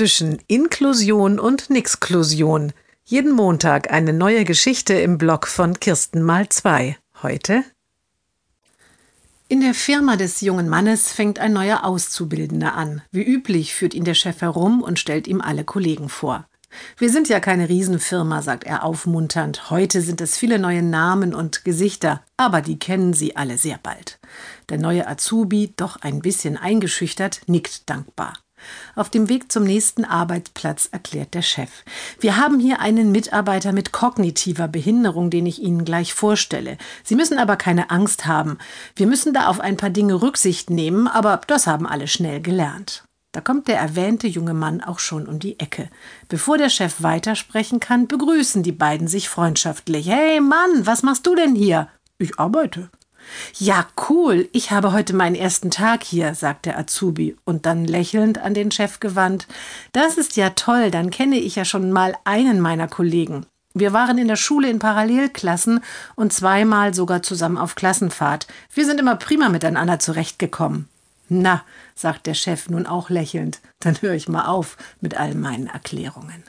zwischen Inklusion und Nixklusion. Jeden Montag eine neue Geschichte im Blog von Kirsten mal zwei. Heute in der Firma des jungen Mannes fängt ein neuer Auszubildender an. Wie üblich führt ihn der Chef herum und stellt ihm alle Kollegen vor. Wir sind ja keine Riesenfirma, sagt er aufmunternd. Heute sind es viele neue Namen und Gesichter, aber die kennen Sie alle sehr bald. Der neue Azubi, doch ein bisschen eingeschüchtert, nickt dankbar. Auf dem Weg zum nächsten Arbeitsplatz erklärt der Chef. Wir haben hier einen Mitarbeiter mit kognitiver Behinderung, den ich Ihnen gleich vorstelle. Sie müssen aber keine Angst haben. Wir müssen da auf ein paar Dinge Rücksicht nehmen, aber das haben alle schnell gelernt. Da kommt der erwähnte junge Mann auch schon um die Ecke. Bevor der Chef weitersprechen kann, begrüßen die beiden sich freundschaftlich. Hey Mann, was machst du denn hier? Ich arbeite. Ja, cool, ich habe heute meinen ersten Tag hier, sagt der Azubi und dann lächelnd an den Chef gewandt. Das ist ja toll, dann kenne ich ja schon mal einen meiner Kollegen. Wir waren in der Schule in Parallelklassen und zweimal sogar zusammen auf Klassenfahrt. Wir sind immer prima miteinander zurechtgekommen. Na, sagt der Chef nun auch lächelnd, dann höre ich mal auf mit all meinen Erklärungen.